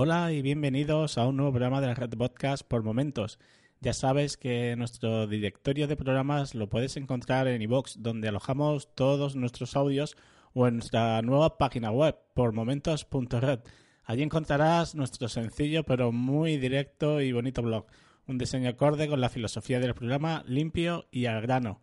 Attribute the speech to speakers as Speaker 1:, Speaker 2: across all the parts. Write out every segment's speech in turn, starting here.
Speaker 1: Hola y bienvenidos a un nuevo programa de la Red Podcast por momentos. Ya sabes que nuestro directorio de programas lo puedes encontrar en iVoox, donde alojamos todos nuestros audios, o en nuestra nueva página web, por momentos.red. Allí encontrarás nuestro sencillo pero muy directo y bonito blog, un diseño acorde con la filosofía del programa limpio y al grano.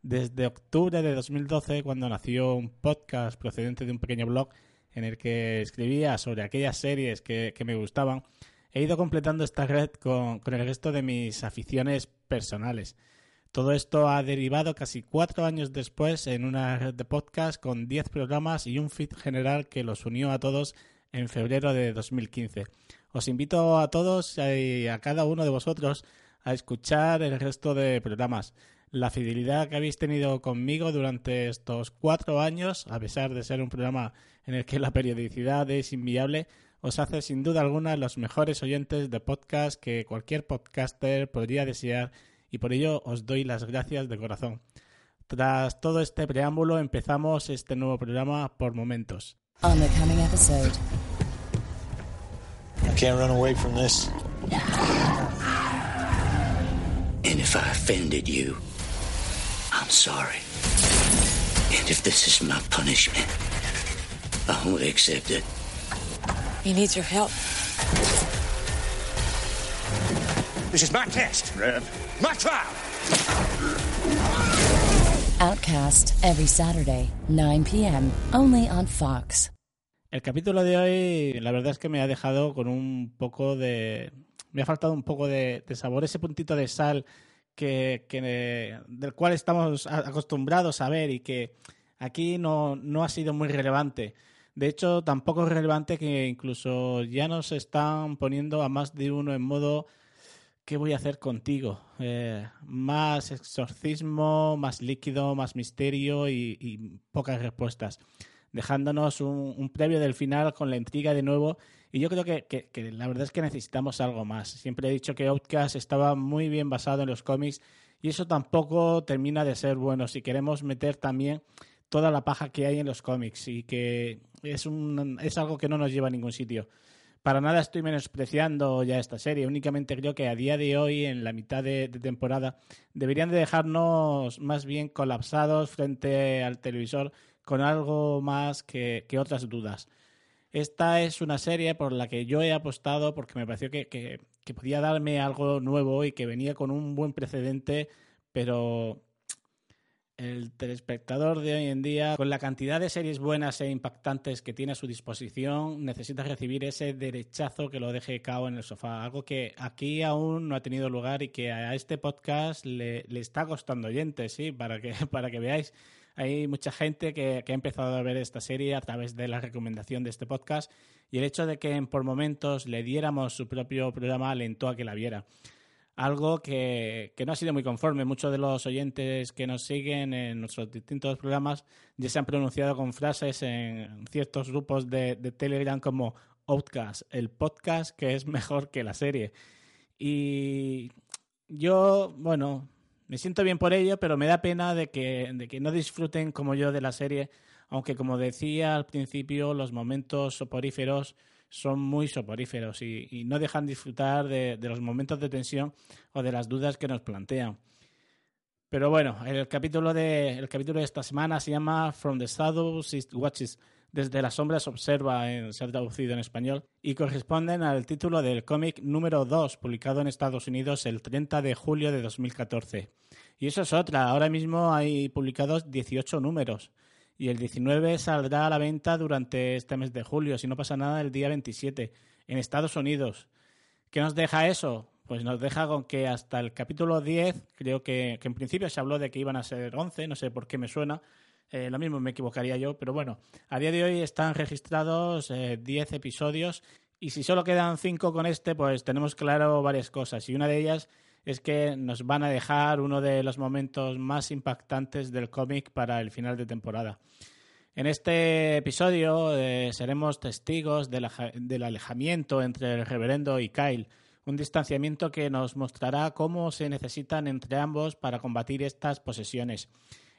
Speaker 1: Desde octubre de 2012, cuando nació un podcast procedente de un pequeño blog, en el que escribía sobre aquellas series que, me gustaban, he ido completando esta red con, el resto de mis aficiones personales. Todo esto ha derivado casi cuatro años después en una red de podcast con diez programas y un feed general que los unió a todos en febrero de 2015. Os invito a todos y a cada uno de vosotros a escuchar el resto de programas la fidelidad que habéis tenido conmigo durante estos cuatro años, a pesar de ser un programa en el que la periodicidad es inviable, os hace sin duda alguna los mejores oyentes de podcast que cualquier podcaster podría desear y por ello os doy las gracias de corazón. Tras todo este preámbulo empezamos este nuevo programa por momentos.
Speaker 2: I'm sorry. And if this is my punishment, I won't accept it.
Speaker 3: He needs your help.
Speaker 4: This is my test, Rev. My trial.
Speaker 5: Outcast every Saturday, 9 p.m. only on Fox.
Speaker 1: El capítulo de hoy, la verdad es que me ha dejado con un poco de. Me ha faltado un poco de, de sabor, ese puntito de sal que, del cual estamos acostumbrados a ver y que aquí no, no ha sido muy relevante. De hecho, tampoco es relevante que incluso ya nos están poniendo a más de uno en modo ¿qué voy a hacer contigo? Eh, más exorcismo, más líquido, más misterio y, pocas respuestas, dejándonos un, previo del final con la intriga de nuevo y yo creo que, que, la verdad es que necesitamos algo más. Siempre he dicho que Outcast estaba muy bien basado en los cómics y eso tampoco termina de ser bueno si queremos meter también toda la paja que hay en los cómics y que es, un, es algo que no nos lleva a ningún sitio. Para nada estoy menospreciando ya esta serie, únicamente creo que a día de hoy, en la mitad de, temporada, deberían de dejarnos más bien colapsados frente al televisor con algo más que, que otras dudas. Esta es una serie por la que yo he apostado porque me pareció que, que, podía darme algo nuevo y que venía con un buen precedente, pero el telespectador de hoy en día, con la cantidad de series buenas e impactantes que tiene a su disposición, necesita recibir ese derechazo que lo deje cao en el sofá. Algo que aquí aún no ha tenido lugar y que a este podcast le, le está costando oyentes, sí, para que, para que veáis hay mucha gente que, ha empezado a ver esta serie a través de la recomendación de este podcast y el hecho de que por momentos le diéramos su propio programa alentó a que la viera. Algo que, no ha sido muy conforme. Muchos de los oyentes que nos siguen en nuestros distintos programas ya se han pronunciado con frases en ciertos grupos de, de Telegram como Outcast, el podcast que es mejor que la serie. Y yo, bueno, me siento bien por ello, pero me da pena de que, de que no disfruten como yo de la serie, aunque como decía al principio, los momentos soporíferos son muy soporíferos y, no dejan disfrutar de, los momentos de tensión o de las dudas que nos plantean. Pero bueno, el capítulo de, el capítulo de esta semana se llama From the Shadows Watches, desde las sombras observa en ser traducido en español y corresponden al título del cómic número 2 publicado en Estados Unidos el 30 de julio de 2014. Y eso es otra, ahora mismo hay publicados 18 números y el 19 saldrá a la venta durante este mes de julio, si no pasa nada, el día 27 en Estados Unidos. ¿Qué nos deja eso? Pues nos deja con que hasta el capítulo 10, creo que, que en principio se habló de que iban a ser 11, no sé por qué me suena, eh, lo mismo me equivocaría yo, pero bueno, a día de hoy están registrados 10 eh, episodios y si solo quedan 5 con este, pues tenemos claro varias cosas y una de ellas es que nos van a dejar uno de los momentos más impactantes del cómic para el final de temporada. En este episodio eh, seremos testigos del alejamiento entre el reverendo y Kyle, un distanciamiento que nos mostrará cómo se necesitan entre ambos para combatir estas posesiones.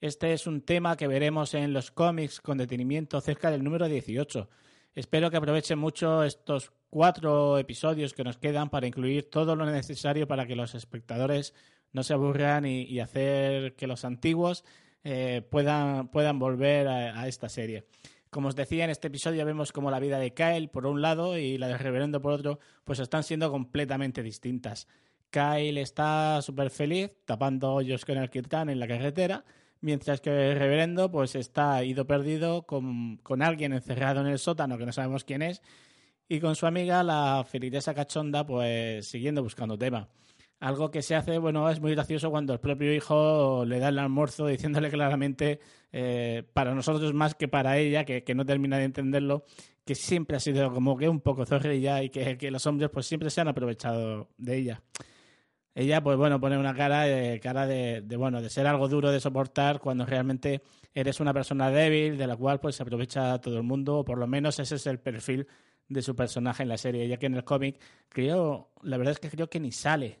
Speaker 1: Este es un tema que veremos en los cómics con detenimiento cerca del número 18. Espero que aprovechen mucho estos cuatro episodios que nos quedan para incluir todo lo necesario para que los espectadores no se aburran y, hacer que los antiguos eh, puedan, puedan volver a, esta serie. Como os decía, en este episodio vemos como la vida de Kyle por un lado y la de Reverendo por otro, pues están siendo completamente distintas. Kyle está súper feliz tapando hoyos con el kirtan en la carretera mientras que el reverendo pues está ido perdido con, alguien encerrado en el sótano que no sabemos quién es y con su amiga la feligresa cachonda pues siguiendo buscando tema. Algo que se hace, bueno, es muy gracioso cuando el propio hijo le da el almuerzo diciéndole claramente, eh, para nosotros más que para ella, que, que, no termina de entenderlo, que siempre ha sido como que un poco zorrilla y que, que los hombres pues siempre se han aprovechado de ella ella pues bueno pone una cara de cara de, bueno de ser algo duro de soportar cuando realmente eres una persona débil de la cual pues se aprovecha todo el mundo o por lo menos ese es el perfil de su personaje en la serie. Ya que en el cómic creo la verdad es que creo que ni sale.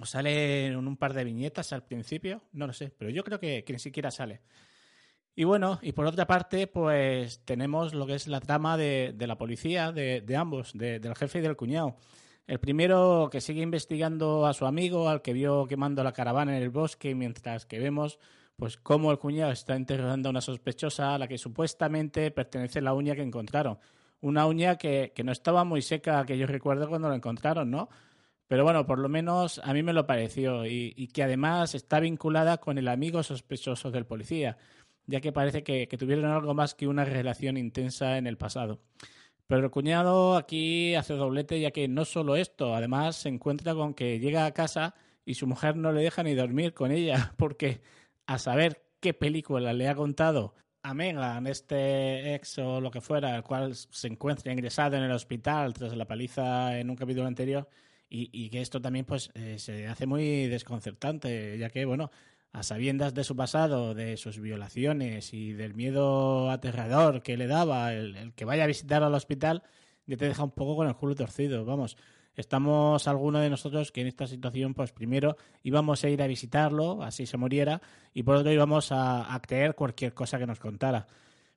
Speaker 1: O sale en un par de viñetas al principio no lo sé pero yo creo que, ni siquiera sale. Y bueno, y por otra parte, pues tenemos lo que es la trama de, la policía, de, de ambos, del jefe y del cuñado. El primero que sigue investigando a su amigo, al que vio quemando la caravana en el bosque, mientras que vemos pues cómo el cuñado está interrogando a una sospechosa a la que supuestamente pertenece la uña que encontraron. Una uña que, que no estaba muy seca, que yo recuerdo cuando la encontraron, ¿no? Pero bueno, por lo menos a mí me lo pareció y, que además está vinculada con el amigo sospechoso del policía, ya que parece que tuvieron algo más que una relación intensa en el pasado. Pero el cuñado aquí hace doblete ya que no solo esto, además se encuentra con que llega a casa y su mujer no le deja ni dormir con ella porque a saber qué película le ha contado a Megan, este ex o lo que fuera, el cual se encuentra ingresado en el hospital tras la paliza en un capítulo anterior y, que esto también pues eh, se hace muy desconcertante ya que bueno a sabiendas de su pasado, de sus violaciones y del miedo aterrador que le daba el, que vaya a visitar al hospital, ya te deja un poco con el culo torcido. Vamos, estamos algunos de nosotros que en esta situación, pues primero íbamos a ir a visitarlo, así se muriera, y por otro íbamos a, creer cualquier cosa que nos contara.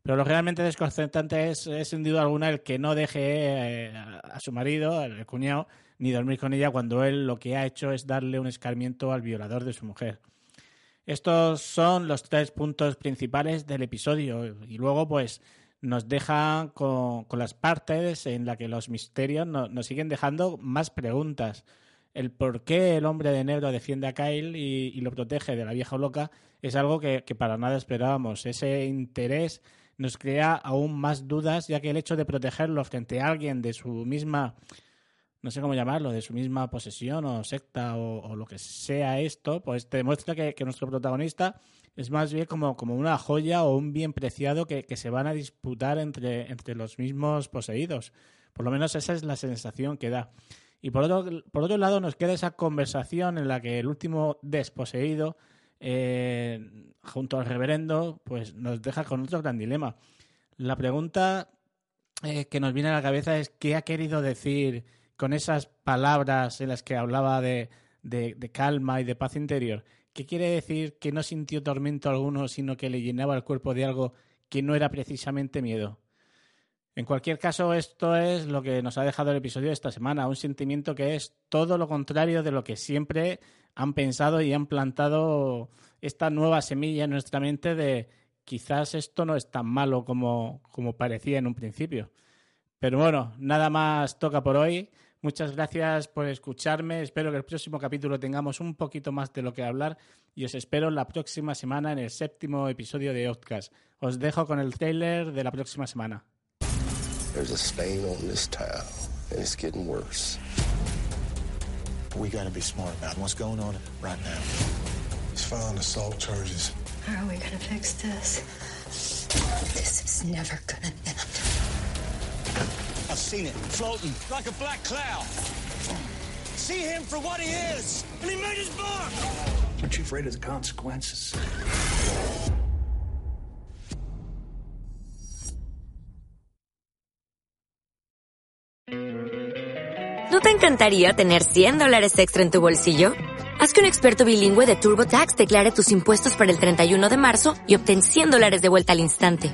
Speaker 1: Pero lo realmente desconcertante es, sin duda alguna, el que no deje eh, a su marido, el cuñado, ni dormir con ella cuando él lo que ha hecho es darle un escarmiento al violador de su mujer. Estos son los tres puntos principales del episodio y luego pues nos dejan con, las partes en las que los misterios nos siguen dejando más preguntas. El por qué el hombre de negro defiende a Kyle y, lo protege de la vieja loca es algo que para nada esperábamos. Ese interés nos crea aún más dudas, ya que el hecho de protegerlo frente a alguien de su misma no sé cómo llamarlo, de su misma posesión o secta o, lo que sea esto, pues te demuestra que, nuestro protagonista es más bien como, como una joya o un bien preciado que, se van a disputar entre, entre los mismos poseídos. Por lo menos esa es la sensación que da. Y por otro, por otro lado nos queda esa conversación en la que el último desposeído, eh, junto al reverendo, pues nos deja con otro gran dilema. La pregunta eh, que nos viene a la cabeza es qué ha querido decir con esas palabras en las que hablaba de, calma y de paz interior, ¿qué quiere decir que no sintió tormento alguno, sino que le llenaba el cuerpo de algo que no era precisamente miedo? En cualquier caso, esto es lo que nos ha dejado el episodio de esta semana, un sentimiento que es todo lo contrario de lo que siempre han pensado y han plantado esta nueva semilla en nuestra mente de quizás esto no es tan malo como, como parecía en un principio. Pero bueno, nada más toca por hoy. Muchas gracias por escucharme. Espero que el próximo capítulo tengamos un poquito más de lo que hablar y os espero la próxima semana en el séptimo episodio de Outcast. Os dejo con el trailer de la próxima semana.
Speaker 6: There's a stain on this town, and it's getting worse.
Speaker 7: We gotta be smart about what's going on right now.
Speaker 8: He's filing assault charges.
Speaker 9: How are we gonna fix this? This is never gonna end.
Speaker 4: I've seen it, floating like a black cloud. See him for what he is, and he made his mark.
Speaker 8: Aren't you afraid of the consequences?
Speaker 10: ¿No te encantaría tener 100 dólares extra en tu bolsillo? Haz que un experto bilingüe de TurboTax declare tus impuestos para el 31 de marzo y obtén 100 dólares de vuelta al instante.